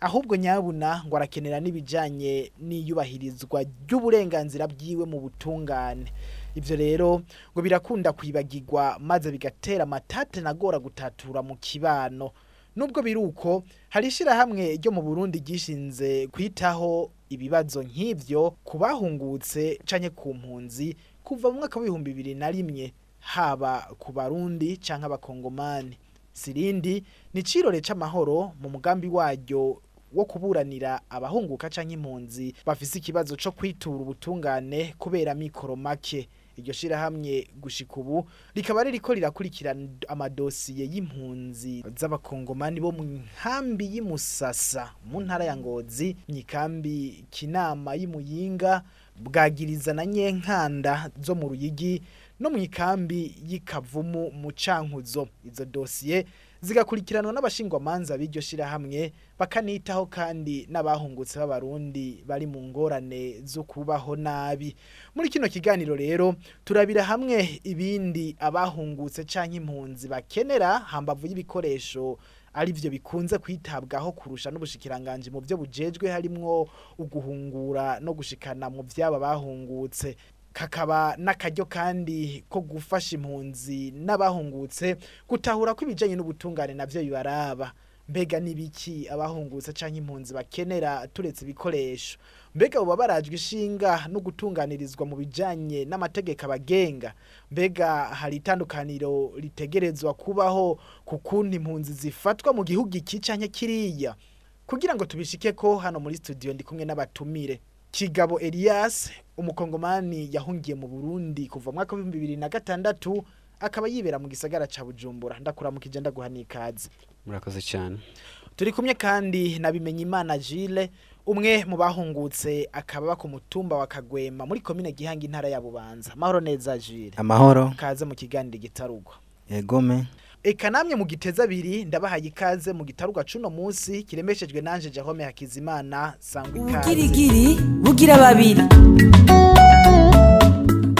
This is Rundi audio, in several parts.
ahubwo nyabuna ngo arakenera n'ibijyanye n'iyubahirizwa ry'uburenganzira byiwe mu butungane ibyo rero ngo birakunda kwibagirwa maze bigatera amatate nagora gutatura mu kibano nubwo biri uko hari ishyirahamwe ryo mu burundi gishinze kwitaho ibibazo nk'ibyo ku bahungutse canke ku mpunzi kuva mu mwaka w'ibihumbi bibiri na rimwe haba ku barundi canke abakongomani sirindi ni cirore c'amahoro mu mugambi waryo wo kuburanira abahunguka canke impunzi bafise ikibazo co kwitura ubutungane kubera mikoro make iryo shirahamwe gushika ubu rikaba ririko rirakurikirana amadosiye y'impunzi z'abakongomani bo mu nkambi y'imusasa mu ntara ya ngozi myikambi kinama y'imuyinga bwagiriza na nyenkanda zo mu ruyigi no mu ikambi y'ikavumu mu cankuzo izo dosiye zigakurikiranwa n'abashingwamanza b'iryo shyirahamwe bakanitaho kandi n'abahungutse b'abarundi bari mu ngorane zo kubaho nabi muri kino kiganiro rero turabira hamwe ibindi abahungutse canke impunzi bakenera hambavu y'ibikoresho ari byo bikunze kwitabwaho kurusha n'ubushikiranganje mu byo bujejwe harimwo uguhungura no gushikana mu byaba bahungutse kakaba n'akaryo kandi ko gufasha impunzi n'abahungutse gutahura ko ibijyanye n'ubutungane nabyo bibaraba mbega n'ibiki abahungutse cyangwa impunzi bakenera turetse ibikoresho mbega baba barajwe ishinga no gutunganirizwa mu bijyanye n'amategeko abagenga mbega hari itandukaniro ritegerezwa kubaho ku kundi impunzi zifatwa mu gihugu iki cyanya kiriya kugira ngo tubishike ko hano muri studio ndi kumwe n'abatumire kigabo Elias umukongomani yahungiye mu Burundi kuva mwaka na gatandatu akaba yibera mu gisagara ca Bujumbura ndakuramukije ndaguhanikaze murakoze cyane turi kumwe kandi na Bimenyimana Gilles umwe mu bahungutse akaba ku mutumba wa Kagwema muri Komine Gihanga intara ya Bubanza amahoro neza Gilles amahoro kaze mu kiganiro gitarugwa egome Eka namwe mugiteza abiri ndabahaye ikaze mu gitaruka cuno munsi kiremeshejwe nanje Jacome Hakizimana sangwa ikaze. Ubugirigiri bugira babiri.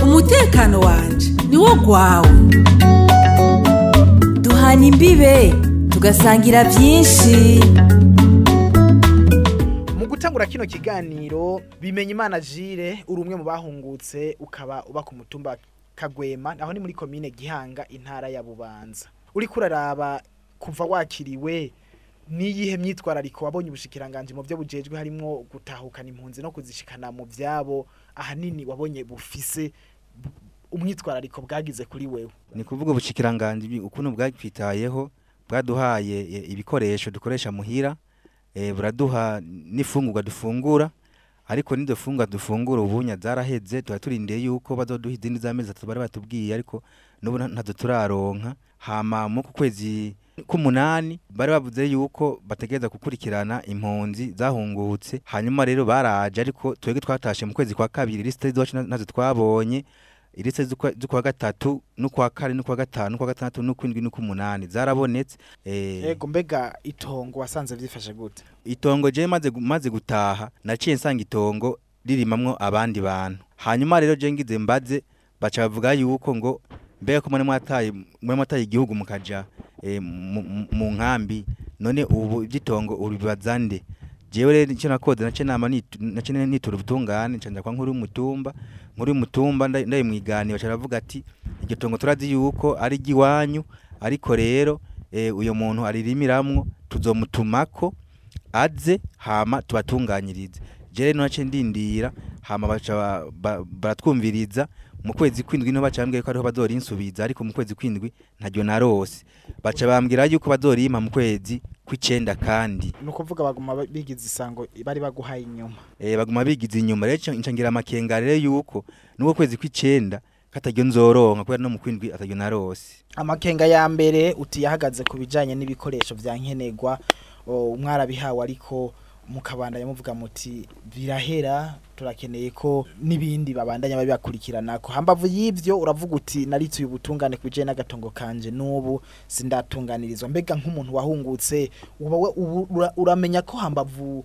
Umutekano wanje niwo gwawe. Duhana imbibe tugasangira byinshi. gutangura kino kiganiro bimenya imana jire uri umwe mu bahungutse ukaba uba ku mutumba kagwema naho ni muri komine gihanga intara ya bubanza uriko uraraba kuva wakiriwe n'iyihe myitwarariko wabonye ubushikiranganje mu byo bujejwe harimo gutahukana impunzi no kuzishikana mu byabo ahanini wabonye bufise umwitwarariko bwagize kuri wewe ni kuvuga ubushikiranganje ukuntu bwakwitayeho bwaduhaye e, ibikoresho dukoresha muhira e, buraduha n'ifungurwa dufungura ariko n'izo dufungura ubunya zarahedze tuba turindiye yuko bazoduha izindi z'amezi atatu bari batubwiye ariko n'ubu ntazo turaronka hama mu ku kwezi k'umunani bari bavuze yuko bategereza gukurikirana impunzi zahungutse hanyuma rero baraje ariko twebwe twatashe mu kwezi kwa kabiri lisite z'iwacu nazo twabonye iri se z'ukwa gatatu n'ukwa kane n'ukwa gatanu n'ukwa gatandatu n'ukw'indwi n'ukw'umunani zarabonetse yego eh, mbega itongo wasanze byifashe gute itongo je maze gutaha naciye nsanga itongo ririmamwo abandi bantu hanyuma rero je ngize mbaze baca bavuga yuko ngo mbega ko mwe mwataye mwe mwataye igihugu mukaja eh, mu nkambi none ubu iby'itongo ubibaza nde jewe rero icyo nakoze nace nama nace nitura ubutungane nca njya kwa nkuru umutumba muri mutumba ndaye mwiganiro caravuga ati iryo tongo turazi yuko ari giwanyu ariko rero eh, uyu muntu aririmiramo tuzomutumako aze hama tubatunganyirize jere nace ndindira hama baca baratwumviriza mu kwezi kw'indwi niho baca bambwira ko ariho badori insubiza ariko mu kwezi kw'indwi ntacyo narose baca bambwira yuko badori yima mu kwezi kw'icyenda kandi ni ukuvuga baguma bigize isango bari baguhaye inyuma eh baguma bigize inyuma rero nshangira amakenga rero yuko n'ubwo kwezi kw'icyenda katajyo nzoronka kubera no mu kwindwi atajyo narose amakenga ya mbere uti yahagaze ku bijyanye n'ibikoresho bya nkenerwa umwarabihawe ariko mukabanda yamuvuga muti birahera turakeneye ko n'ibindi babandanya bari ko hambavu y'ibyo uravuga uti narituye ubutungane ku bijyanye n'agatongo kanje n'ubu sindatunganirizwa mbega nk'umuntu wahungutse uramenya ko hambavu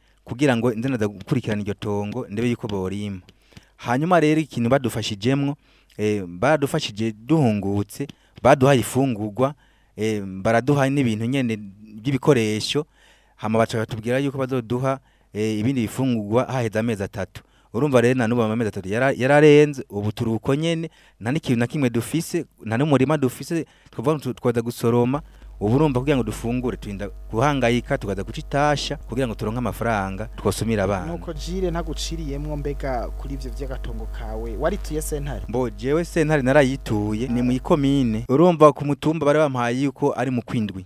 kugira ngo nze gukurikirana iryo tongo ndebe yuko borima hanyuma rero ikintu badufashijemo eh, badufashije duhungutse baduhaye ifungurwa eh, baraduha n'ibintu nyine by'ibikoresho hano batubwira yuko bazoduha Eh, ibindi bifungurwa haheze amezi atatu urumva rero na n'ubu amezi atatu yararenze ubuturuko turuko nyene nta n'ikintu na kimwe dufise nta n'umurima dufise twavuga twaza gusoroma ubu urumva kugira ngo dufungure turinda guhangayika tukaza guca itasha kugira ngo turonke amafaranga twasumira abana nuko jire ntaguciriyemwo mbega kuri ivyo vy'agatongo kawe warituye sentare mbo jewe sentare narayituye ni mw'ikomine urumva ku mutumba bari bampaye yuko ari mu kwindwi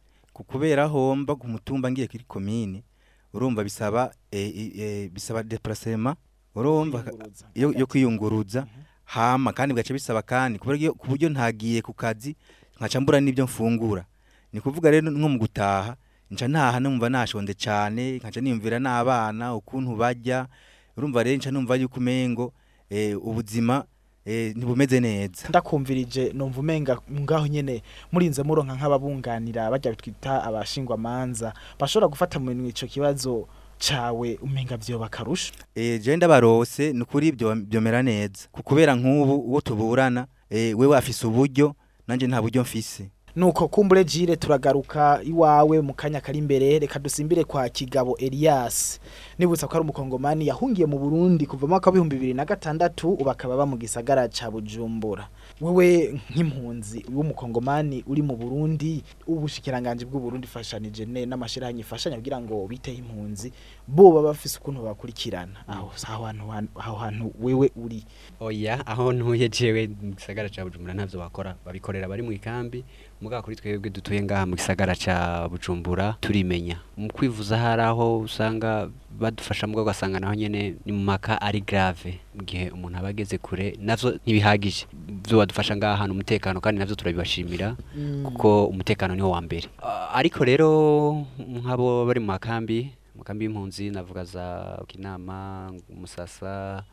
ku kubera aho mba ku mutumba ngiye kuri komini urumva bisaba eh, eh, bisaba deparasema urumva yo kwiyunguruza hama kandi bigaca bisaba kandi ku buryo ntagiye ku kazi nkaca mbura n'ibyo mfungura ni kuvuga rero nko mu gutaha nca ntaha numva nashonde cyane nkaca niyumvira n'abana ukuntu bajya urumva rero nca numva yuko umengo eh, ubuzima Eh, ntibumeze neza ndakumvirije numva umenga ngaho nyene murinze muronka nk'ababunganira bajya twita abashingwamanza bashobora gufata mu icyo kibazo cyawe umenga vyo bakarusha eh je ndabarose nukuri byo byomera neza kubera nk'ubu uwo tuburana eh, we wafise uburyo nanjye nta buryo mfise nuko kumbure jire turagaruka iwawe mu kanya kari imbere reka dusimbire kwa kigabo Elias nibutsa ko ari umukongomani yahungiye mu Burundi kuva mu mwaka wa 2006 ubakaba mu gisagara ca Bujumbura wewe nk'impunzi w'umukongomani uri mu Burundi ubushikiranganje bw'u Burundi fashanije ne n'amashiranye fashanyo kugira ngo bite impunzi bo bafise ukuntu bakurikirana aho ahantu aho hantu wewe uri oya aho ntuye jewe gisagara ca Bujumbura ntavyo bakora babikorera bari mu ikambi muga kuri twebwe dutuye ngaha mu gisagara cya bujumbura turimenya mu kwivuza hari aho usanga badufasha mugo ugasanga naho nyine ni mu maka ari grave mu gihe umuntu aba ageze kure navyo ntibihagije byo badufasha ngaha hantu umutekano kandi navyo turabibashimira mm. kuko umutekano niwo wa mbere ariko rero nk'abo bari mu makambi mu kambi y'impunzi navuga za kinama musasa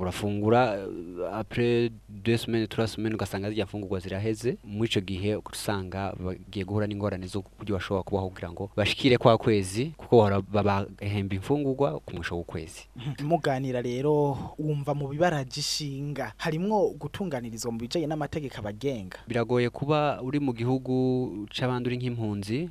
urafungura eh, apure desemeni turasemeni ugasanga zijya mfungurwa ziraheze muri icyo gihe usanga bagiye guhura n'ingorane z'uburyo bashobora kubaho kugira ngo bashyikire kwa kwezi kuko babahemba imfungurwa ku musho w'ukwezi muganira rero wumva mu bibara gishinga harimo gutunganirizwa mu bijyanye n'amategeko abagenga biragoye kuba uri mu gihugu cy'abandi uri nk'impunzi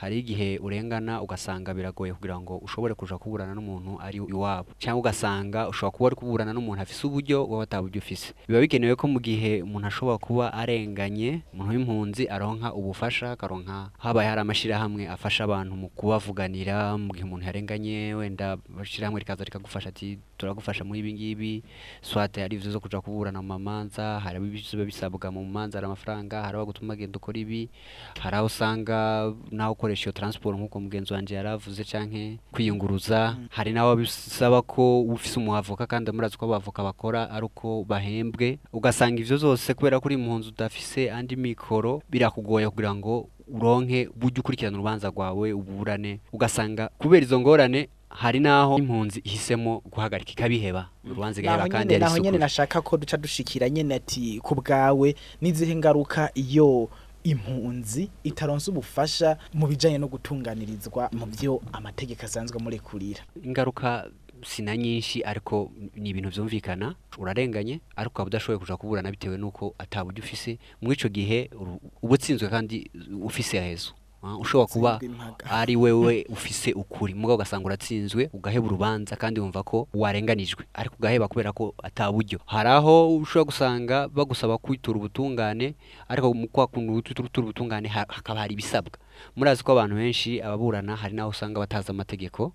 hari igihe urengana ugasanga biragoye kugira ngo ushobore kuja kuburana n'umuntu ari iwabo cyangwa ugasanga ushobora kuba uri kuburana n'umuntu afise uburyo wowe ataburyo ufise biba bikenewe ko mu gihe umuntu ashobora kuba arenganye umuntu w'impunzi aronka ubufasha akaronka habaye hari amashyirahamwe afasha abantu mu kubavuganira mu gihe umuntu yarenganye wenda ishyirahamwe rikaza rikagufasha ati turagufasha muri ibi ngibi swate hari ibyo zo kuja kuburana mu mamanza hari ibiba bisabwa mu manza hari amafaranga hari aho gutuma agenda ukora ibi hari aho usanga naho ukora gukoresha iyo transport nk'uko mugenzi wanjye yari avuze cyangwa kwiyunguruza hari nawe bisaba ko ufise umuhavoka kandi amurazi ko abavoka bakora ari uko bahembwe ugasanga ibyo zose kubera ko uri mu udafise andi mikoro birakugoye kugira ngo uronke bujye ukurikirana urubanza rwawe uburane ugasanga kubera izo ngorane hari naho impunzi ihisemo guhagarika ikabiheba urubanza mm. igaheba kandi yari isuku naho nashaka ko duca dushikira nyene ati ku bwawe n'izihe ngaruka iyo impunzi itaronsa ubufasha mu bijyanye no gutunganirizwa mu byo amategeko asanzwe murekurira ingaruka sina nyinshi ariko ni ibintu byumvikana urarenganye ariko ukaba udashoboye kujya kuburana bitewe n'uko ataburyo ufise muri icyo gihe uba utsinzwe kandi ufise ahezo Ah, ushobora kuba ari wewe ufise ukuri mugabo ugasanga uratsinzwe ugaheba urubanza kandi wumva ko warenganijwe ariko ugaheba kubera ko ataburyo hari aho ushobora gusanga bagusaba kwitura ubutungane ariko mu kwakunda kuntu ubutungane hakaba hari ibisabwa murazi ko abantu benshi ababurana hari n'aho usanga bataza amategeko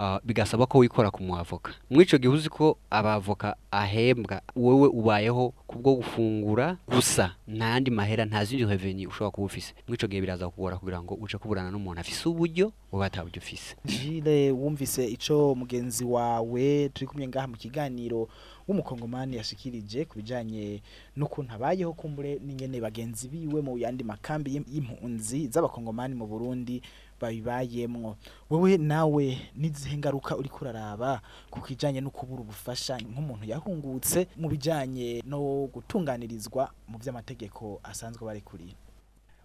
Ah, bigasaba ko wikora ku muavoka muri icyo gihe uzi ko abavoka ahembwa wowe ubayeho kubwo gufungura gusa nta mahera nta zindi reveni ushobora kuba ufise muri icyo gihe biraza kugora kugira ngo uje kuburana n'umuntu afise uburyo wowe ataburyo ufise jire wumvise icyo mugenzi wawe turi kumwe ngaha mu kiganiro w'umukongomani yashikirije ku bijyanye n'ukuntu abayeho kumbure n'ingene bagenzi biwe mu yandi makambi y'impunzi z'abakongomani mu burundi babibayemwo wowe nawe n'izihe ngaruka uri kuraraba ku kijyanye no kubura ubufasha nk'umuntu yahungutse mu bijyanye no gutunganirizwa mu by'amategeko asanzwe barekuriye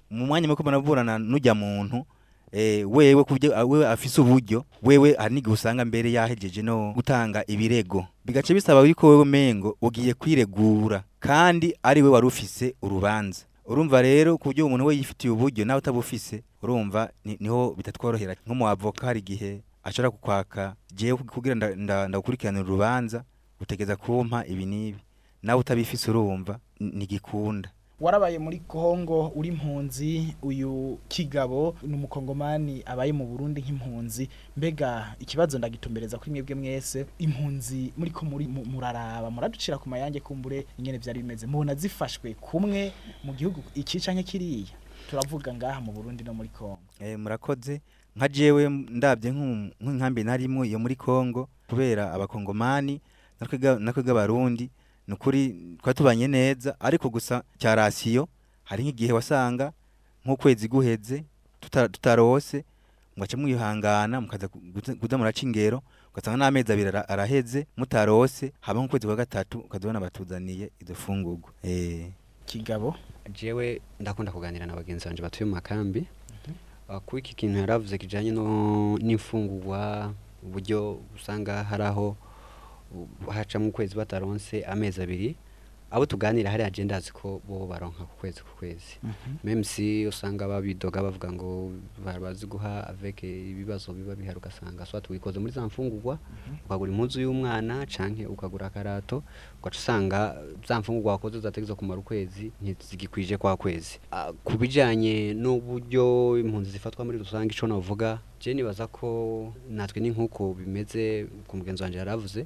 mu mwanya wo banaburana n'ujya muntu eh, wewe ah, wewe afise uburyo wewe hari n'igihe usanga mbere yahejeje no gutanga ibirego bigace bisaba yuko wewe mengo ugiye kwiregura kandi ari we wari ufise urubanza urumva rero ku buryo umuntu we yifitiye uburyo nawe utabufise urumva niho bitatworohera nk'umuavoka hari igihe ashobora kukwaka jewe kugira ndagukurikiranira urubanza utegeza kumpa ibi n'ibi nawe utabifise urumva ntigikunda warabaye muri Kongo uri impunzi uyu kigabo ni umukongomani abaye mu Burundi nk'impunzi mbega ikibazo ndagitumbereza kuri mwebwe mwese impunzi muri ko muri muraraba muraducira ku mayange kumbure ingene byari bimeze mubona zifashwe kumwe mu gihugu ikica nke kiriya turavuga ngaha mu Burundi no muri Kongo eh murakoze nka jewe ndabye nk'inkambi narimo yo muri Kongo kubera abakongomani natwe natwe ni ukuri twari tubanye neza ariko gusa cya rasiyo hari nk'igihe wasanga nk'ukwezi guheze tutarose mugaca mwihangana mukaza kuza muraca ugasanga n'amezi abiri araheze mutarose haba nk'ukwezi kwa gatatu ukazabona batuzaniye izo fungurwa eh. kigabo jewe ndakunda kuganira na bagenzi banjye batuye mu makambi mhm. ah, kuri iki kintu yaravuze kijyanye n'imfungurwa uburyo usanga hari aho hacamo ukwezi bataronse amezi abiri abo tuganira hari agenda azi ko bo baronka ku kwezi ku kwezi mhm. memusi usanga babidoga bavuga ngo bazi guha aveke ibibazo biba bihari ugasanga swati wikoze muri za mfungugwa mhm. ukagura impunzu y'umwana cyangwa ukagura akarato ugaca usanga za mfungurwa wakoze zategetswe kumara ukwezi ntizigikwije kwa kwezi ah, ku bijyanye n'uburyo impunzi zifatwa muri rusange icyo navuga Jenny baza ko natwe ni nk'uko bimeze ku mugenzi wanjye yaravuze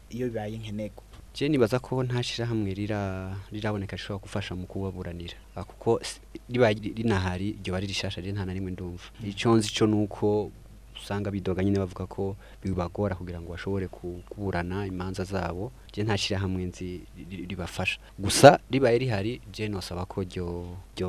iyo bibaye nkenerwa jeni nibaza ko nta shyirahamwe riraboneka rishobora gufasha mu kubaburanira ah, kuko riba rinahari iryo bari rishasha riri nta na rimwe ndumva mhm. icyo nzi cyo ni uko usanga bidoga nyine bavuga ko bibagora kugira ngo bashobore kuburana imanza zabo je nta shyirahamwe nzi ribafasha gusa ribaye rihari je nosaba ko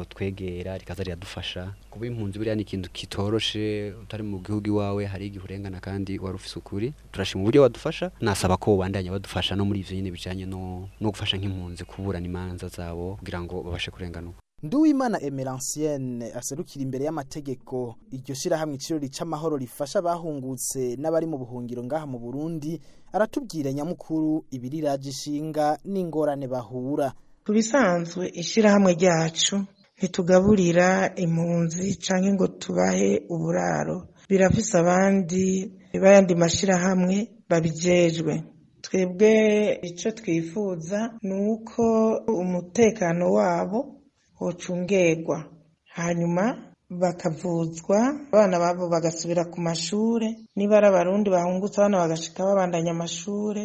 twegera rikaza riradufasha kuba impunzi buriya ni ikintu kitoroshe utari mu gihugu iwawe hari igihe urengana kandi wari ufise ukuri turashima uburyo wadufasha nasaba ko bandanya badufasha no muri ivyo nyine bijanye no, no gufasha nk'impunzi kuburana imanza zabo kugira ngo babashe kurenganurwa Nduwimana Emerancienne aserukira imbere y'amategeko iryo shirahamwe iciro ric'amahoro rifasha abahungutse n'abari mu buhungiro ngaha mu Burundi aratubwira nyamukuru ibiriraje ishinga n'ingorane bahura Tubisanzwe ishirahamwe ryacu ntitugaburira impunzi canke ngo tubahe uburaro birafise abandi bayandi mashirahamwe babijejwe twebwe icyo twifuza ni uko umutekano wabo hocungerwa hanyuma bakavuzwa abana babo bagasubira ku mashure niba ari abarundi bahungutse abana bagashika babandanya amashure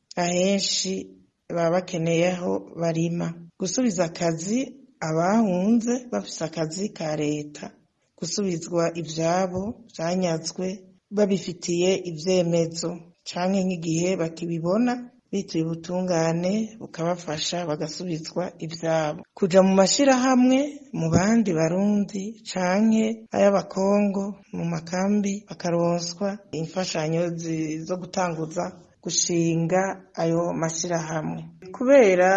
ahenshi baba bakeneyeho barima gusubiza akazi abahunze bafise akazi ka Leta gusubizwa ivyabo vyanyazwe babifitiye ivyemezo canke nk'igihe bakibibona bituye ubutungane bukabafasha bagasubizwa ivyabo kuja mu mashirahamwe mu bandi barundi canke ay'abakongo mu makambi bakaronswa imfashanyo zo gutanguza gushinga ayo mashirahamwe kubera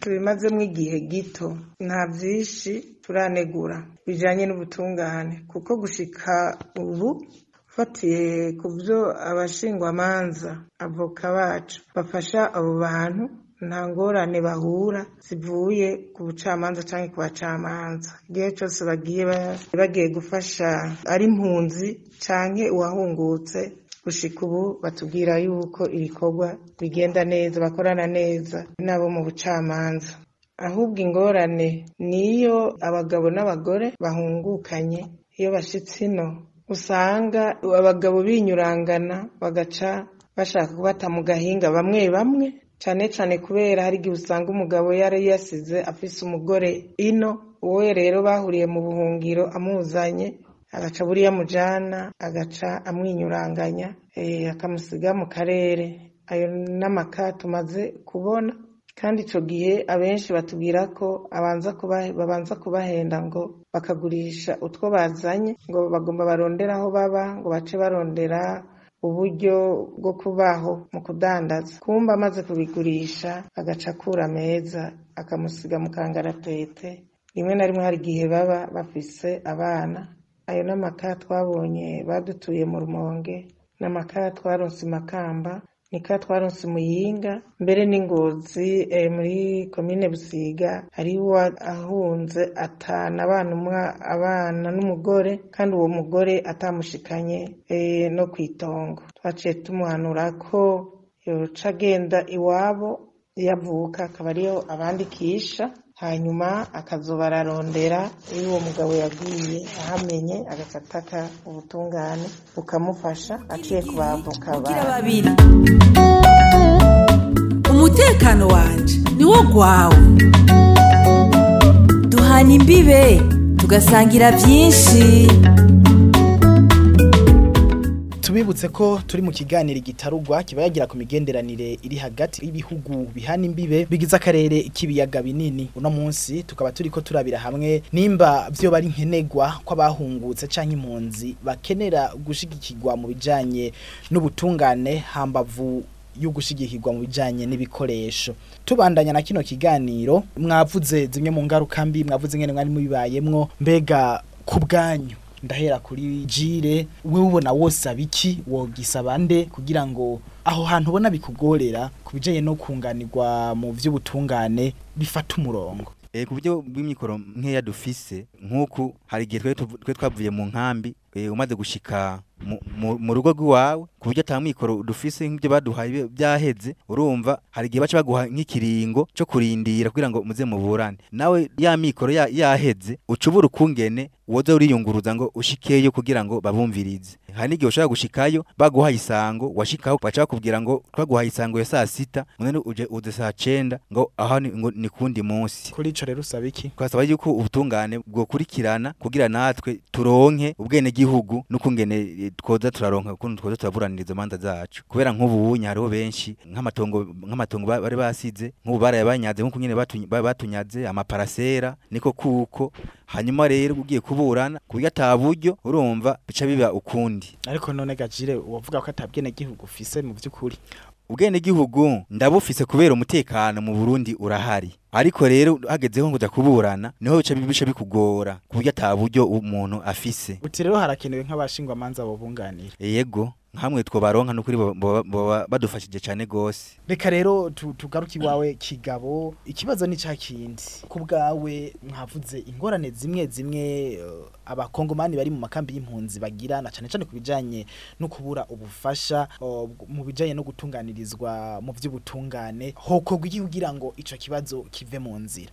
tubimazemo igihe gito nta byinshi turanegura bijyanye n'ubutungane kuko gushika ubu ufatiye ku byo abashingwamanza avoka bacu bafasha abo bantu nta ngorane bahura zivuye ku bucamanza cyangwa ku bacamanza igihe cyose bagiye bagiye gufasha ari impunzi cyangwa uwahungutse gushika ubu batubwira yuko ibikorwa bigenda neza bakorana neza n'abo mu bucamanza ahubwo ingorane niyo abagabo n'abagore bahungukanye iyo bashyitse ino usanga abagabo binyurangana bagaca bashaka kubata mu gahinga bamwe bamwe cyane cyane kubera hari igihe usanga umugabo yari yasize afise umugore ino wowe rero bahuriye mu buhungiro amuzanye agaca buriya mujana agaca amwinyuranganya eh, akamusiga mu karere ayo n'amaka tumaze kubona kandi icyo gihe abenshi batubwira ko babanza kubahenda ngo bakagurisha utwo bazanye ngo bagomba barondera aho baba ngo bace barondera uburyo bwo kubaho mu kudandaza kumba amaze kubigurisha agaca akura meza akamusiga mu kangaratete rimwe na rimwe hari igihe baba bafise abana ayo ni amakara twabonye badutuye mu rumonge ni amakara twaronse i makamba ni ka twaronse i muyinga mbere n'ingozi eh, muri komine busiga hariho ahunze atanu abana n'umugore kandi uwo mugore atamushikanye eh, no ku itongo twaciye tumuhanura ko yoca agenda iwabo yavuka akaba ariyo abandikisha hanyuma akazuba ararondera iyo uwo mugabo yaguye ahamenye agacataka ubutungane bukamufasha aciye ku babiri umutekano wanje niwo gwawe duhana imbibe tugasangira byinshi tubibutse ko turi mu kiganiro gitarugwa kiba yagira ku migenderanire iri hagati y'ibihugu bihana imbibe bigize akarere k'ibiyaga binini uno munsi tukaba turi ko turabira hamwe nimba byo bari nkenegwa kw'abahungutse canke impunzi bakenera gushigikirwa mu bijanye n'ubutungane hambavu yo gushigikirwa mu bijanye n'ibikoresho tubandanya na kino kiganiro mwavuze zimwe mu ngaruka mbi mwavuze ngene mwari mubibayemwo mbega ku bwanyu ndahera kuri jire we ubona wose abiki wogisaba nde kugira ngo aho hantu ubona bikugorera ku bijyanye no kunganirwa mu by'ubutungane bifata umurongo eh, ku buryo bw'imikoro nkeya dufise nk'uku hari igihe twe twavuye mu nkambi eh, umaze gushyika mu rugo rw'iwawe ku buryo atamwikoro dufise nk'ibyo baduhaye byaheze urumva hari igihe baca baguha nk'ikiringo cyo kurindira kugira ngo muze muburane nawe ya mikoro yaheze ucubure ukungene woza uriyunguruza ngo ushikeyo kugira ngo babumvirize hari n'igihe ushobora gushikayo baguhaye isango washikaho baca bakubwira ngo twaguhaye isango ya saa sita munene uje ude saa cenda ngo aha ngo ni kundi munsi kuri ico rero usaba iki twasaba yuko ubutungane bwokurikirana kugira natwe turonke ubwenegihugu gihugu n'ukungene eh, twoza turaronka ukuntu twoza turaburaniriza imanza zacu kubera nk'ubu ubunya hariho benshi nk'amatongo nk'amatongo bari basize nk'ubu barayabanyaze nk'uko nyene batunyaze amaparasera niko kuko hanyuma rero ugiye kuburana ku buryo ata buryo urumva bica biba ukundi n'ibindi ariko none gajire uwavuga ko atabwene gihugu ufise mu by'ukuri ubwene gihugu ndabufise kubera umutekano mu Burundi urahari ariko rero hagezeho ngo kuburana niho bica bibisha bikugora ku buryo ataburyo umuntu afise uti rero harakenewe nk'abashingwa manza bobunganira yego nkamwe twobaronka no kuri badufashije cyane gose reka rero tugaruke iwawe kigabo ikibazo ni kindi. ku bwawe mwavuze ingorane zimwe zimwe eh, abakongomani bari mu makambi y'impunzi bagira na cyane cyane kubijanye no kubura ubufasha mu bijyanye no gutunganirizwa mu by'ubutungane hoko ugira ngo icyo kibazo kive mu nzira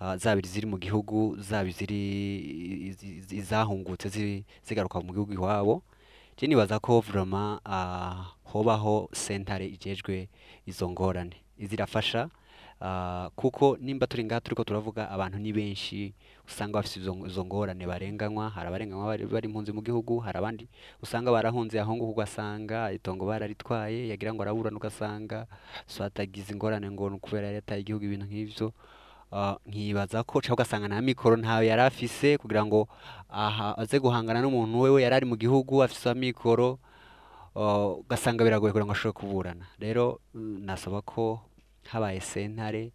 Ah, zaba iziri mu gihugu zaba iziri izahungutse zigaruka mu gihugu iwabo nibaza ko vuroma ah, hobaho sentare igejwe izo ngorane izirafasha ah, kuko nimba turi ngaha turi ko turavuga abantu ni benshi usanga bafite izo ngorane barenganywa hari abarenganywa bari impunzi mu gihugu hari abandi usanga barahunze aho ngaho ugasanga itongo bararitwaye yagira ngo araburana ugasanga atagize ingorane ngo ni ukubera leta y'igihugu ibintu nk'ibyo Ah, nkibaza ko ushobora ugasanga nta mikoro ntawe yari afise kugira ngo aha aze guhangana n'umuntu we yari ari mu gihugu afise amikoro ah, ugasanga biragoye kugira ngo ashobore kuburana rero mm, nasaba ko habaye sentare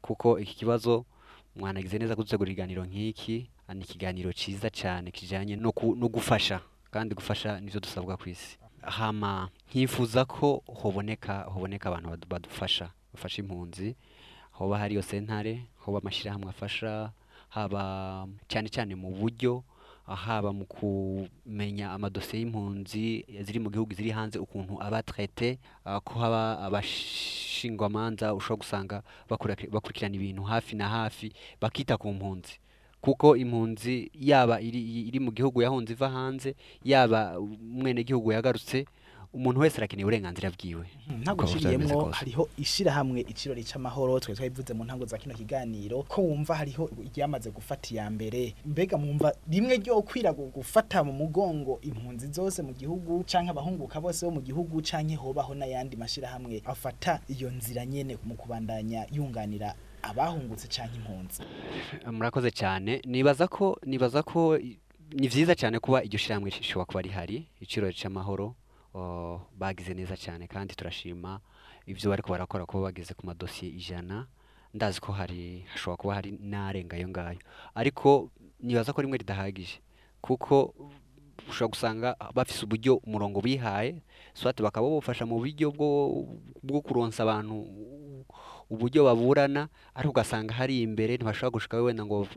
kuko iki kibazo mwanagize neza kudutegura ikiganiro nk'iki ah, ni ikiganiro cyiza cyane kijyanye no gufasha kandi gufasha nibyo dusabwa ku isi hama nkifuza ko hoboneka hoboneka abantu badufasha bafasha impunzi hoba hari iyo sentare hoba amashyirahamwe afasha haba cyane cyane mu buryo haba mu kumenya amadosiye y'impunzi ziri mu gihugu ziri hanze ukuntu aba ah, ko haba abashingwamanza ushobora gusanga bakurikirana ibintu hafi na hafi bakita ku mpunzi kuko impunzi yaba iri mu gihugu yahunze iva hanze yaba umwenegihugu yagarutse umuntu wese arakeneye uburenganzira bwiwe hmm, ntabwo uciriyemo hariho ishyirahamwe ikirori cy'amahoro twe twabivuze mu ntango za kino kiganiro ko wumva hariho iryamaze gufata iya mbere mbega mwumva rimwe ryo kwira gufata mu mugongo impunzi zose mu gihugu cyangwa abahunguka bose bo mu gihugu cyangwa hobaho n'ayandi mashyirahamwe afata iyo nzira nyene mu kubandanya yunganira abahungutse cyangwa impunzi murakoze cyane nibaza ko nibaza ko ni byiza cyane kuba iryo shyiramwe rishobora kuba rihari iciro cy'amahoro bagize neza cyane kandi turashima ibyo bari barakora kuba bageze ku madosiye ijana ndazi ko hari hashobora kuba hari n'arenga ngayo ariko nibaza ko rimwe ridahagije kuko ushobora gusanga bafise uburyo umurongo bihaye swati bakaba babufasha mu buryo bwo kuronsa abantu uburyo baburana ariko ugasanga hari imbere ntibashobora gushikaho wenda ngo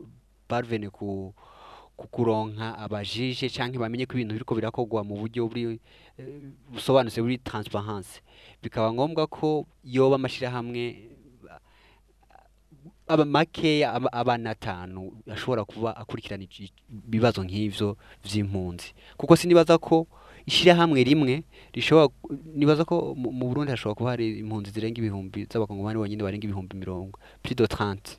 barvene ku kuronka abajije cyangwa bamenye ko ibintu biriko birakogwa mu buryo buri eh, busobanutse buri transparence bikaba ngombwa ko yoba amashirahamwe eh, aba makeya abana atanu ashobora kuba akurikirana ibibazo nk'ibyo by'impunzi kuko sinibaza ko ishyirahamwe rimwe rishobora nibaza ko mu Burundi hashobora kuba hari impunzi zirenga ibihumbi z'abakongomani bonyine barenga ibihumbi mirongo plus de 30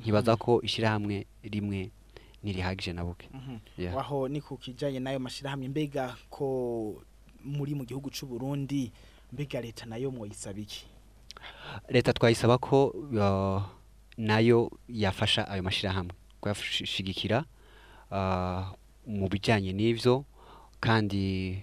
nkibaza ko ishyirahamwe rimwe ntirihagije na buke mhm. waho ni ku kijyanye n'ayo mashyirahamwe mbega ko muri mu gihugu cy'u Burundi mbega leta nayo mwayisaba iki leta twayisaba ko nayo yafasha ayo mashyirahamwe kuyashigikira ah, mu bijyanye n'ibyo kandi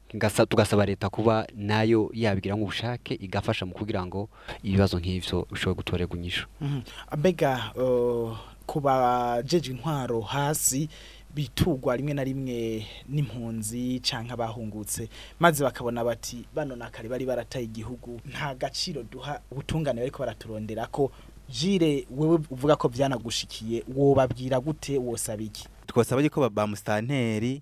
tugasaba leta kuba nayo yabigira nk'ubushake igafasha mu kugira ngo ibibazo nk'ibyo bishobore gutorerwa inyishu mhm. mbega kuba bajeje intwaro hasi bitugwa rimwe na rimwe n'impunzi cyangwa abahungutse maze bakabona bati bano nakare bari barataye igihugu nta gaciro duha ubutungane ariko baraturondera ko jire wewe uvuga ko byanagushikiye wobabwira gute wosaba iki twasaba yuko bamusitanteri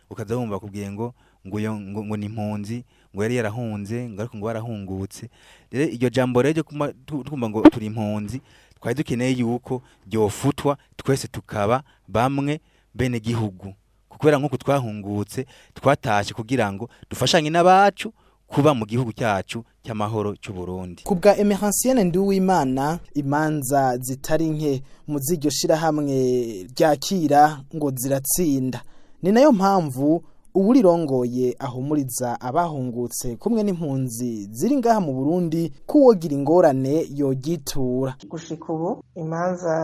ukaza wumva kubwiye ngo ngo ni impunzi ngo yari yarahunze ngo ariko ngo barahungutse rero iryo jambo rero ryo twumva ngo turi impunzi twari dukeneye yuko ryofutwa twese tukaba bamwe bene gihugu kubera nk'uko twahungutse twatashye kugira ngo dufashanye n'abacu kuba mu gihugu cyacu cy'amahoro cy'u Burundi ku kubwa Emeransienne Nduwimana imanza zitari nke mu ziryo shira hamwe ryakira ngo ziratsinda ni nayo mpamvu uwurirongoye ahumuriza abahungutse kumwe n'impunzi ziri ngaha mu Burundi kuwogira ingorane yogitura gushika ubu imanza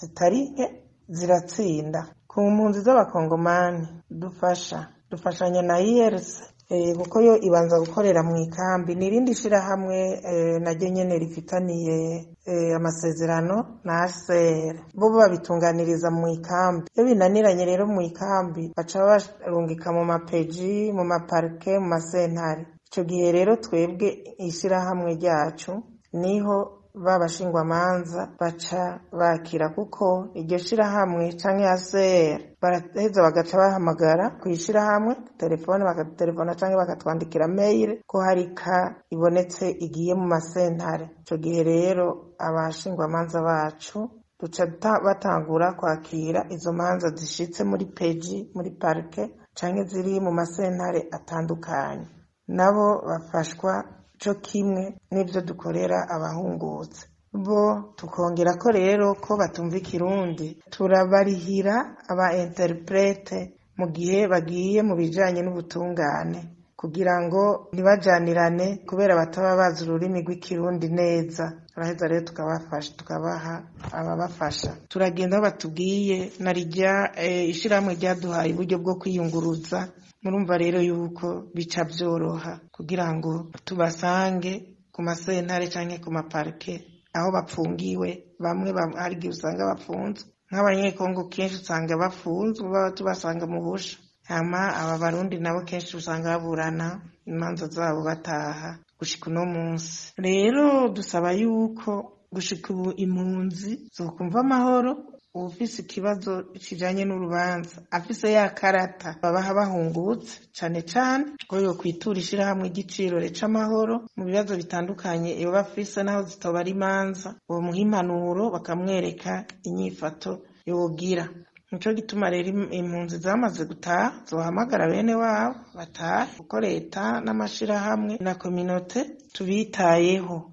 zitari nke ziratsinda ku mpunzi z'abakongomani dufasha dufashanya na IRC e Eh, kuko yo ibanza gukorera mu ikambi ni irindi shyirahamwe eh, naryo nyine rifitaniye eh, amasezerano na aseri bo babitunganiriza mu ikambi iyo binaniranye rero mu ikambi baca barungika mu mapeji mu maparike mu masentare icyo gihe rero twebwe ishyirahamwe ryacu niho b'abashingwamanza baca bakira kuko iryo shirahamwe canke ACR baraheza bagaca bahamagara kw'ishirahamwe telefone bakatutelefona canke bakatwandikira mail ko hari ka ibonetse igiye mu masentare ico gihe rero abashingwamanza bacu duca batangura kwakira izo manza zishitse muri peji muri parike canke ziri mu masentare atandukanye nabo bafashwa cyo kimwe n'ibyo dukorera abahungutse bo tukongera ko rero ko batumva ikirundi turabarihira aba interprete mu gihe bagiye mu bijyanye n'ubutungane kugira ngo ntibajanirane kubera bataba bazi ururimi rw'ikirundi neza turaheza rero tukabafasha tukabaha ababafasha turagenda aho batubwiye na rya eh, ishyirahamwe ryaduhaye uburyo bwo kwiyunguruza murumva rero yuko bica byoroha kugira ngo tubasange ku masentare cyangwa ku maparike aho bapfungiwe bamwe hari igihe usanga bafunze nk'abanyekongo kenshi usanga bafunze, baba tubasanga mu busha hama aba barundi nabo kenshi usanga baburana imanza zabo bataha gushika uno munsi rero dusaba yuko gushika ubu impunzi zokumva amahoro uwufise ikibazo kijanye n'urubanza afise ya karata babaha bahungutse cane cane ko yokwitura ishirahamwe ry'icirore c'amahoro mu bibazo bitandukanye iyo bafise naho zitobara imanza bomuha impanuro bakamwereka inyifato yogira nico gituma rero impunzi zamaze gutaha zohamagara bene wabo batahe kuko leta n'amashirahamwe na kominote tubitayeho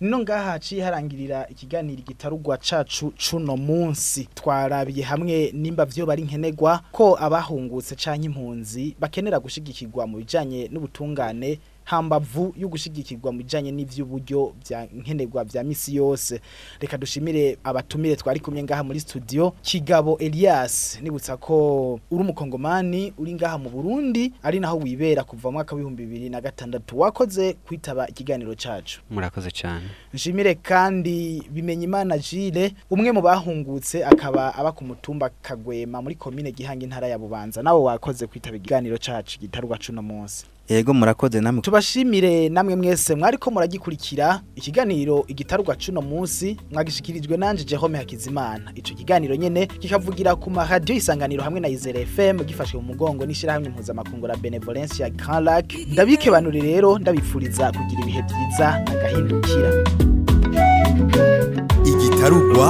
nino ngaha haciye harangirira ikiganiro gitarugwa cacu cuno munsi twarabiye hamwe nimba vyo bari nkenegwa ko abahungutse canke impunzi bakenera gushigikirwa mu bijanye n'ubutungane hambavu yo gushigikirwa mu bijanye n'ivy'uburyo bya nkenerwa bya misi yose reka dushimire abatumire twari kumwe ngaha muri studio Kigabo Elias nibutsa ko uri umukongomani uri ngaha mu Burundi ari naho wibera kuva mwaka w'ibihumbi bibiri na gatandatu wakoze kwitaba ikiganiro cyacu. murakoze cyane nshimire kandi bimenye imana Gile umwe mu bahungutse akaba aba ku mutumba Kagwema muri commune Gihanga intara ya Bubanza nabo wakoze kwitaba ikiganiro cyacu gitarwa cuno munsi yego murakoze namwe tubashimire namwe mwese mwariko muragikurikira ikiganiro igitarwa cuno munsi mwagishikirijwe nanje Jerome Hakizimana ico kiganiro nyene kikavugira ku ma radio isanganiro hamwe na Izere FM gifashwe mu mugongo n'ishira hamwe impuza la Benevolence ya Grand Lac ndabike rero ndabifuriza kugira ibihe byiza agahindukira igitarugwa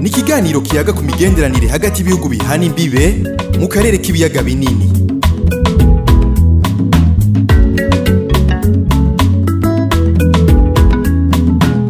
ni ikiganiro kiyaga ku migenderanire hagati y'ibihugu bihana imbibe mu karere k'ibiyaga binini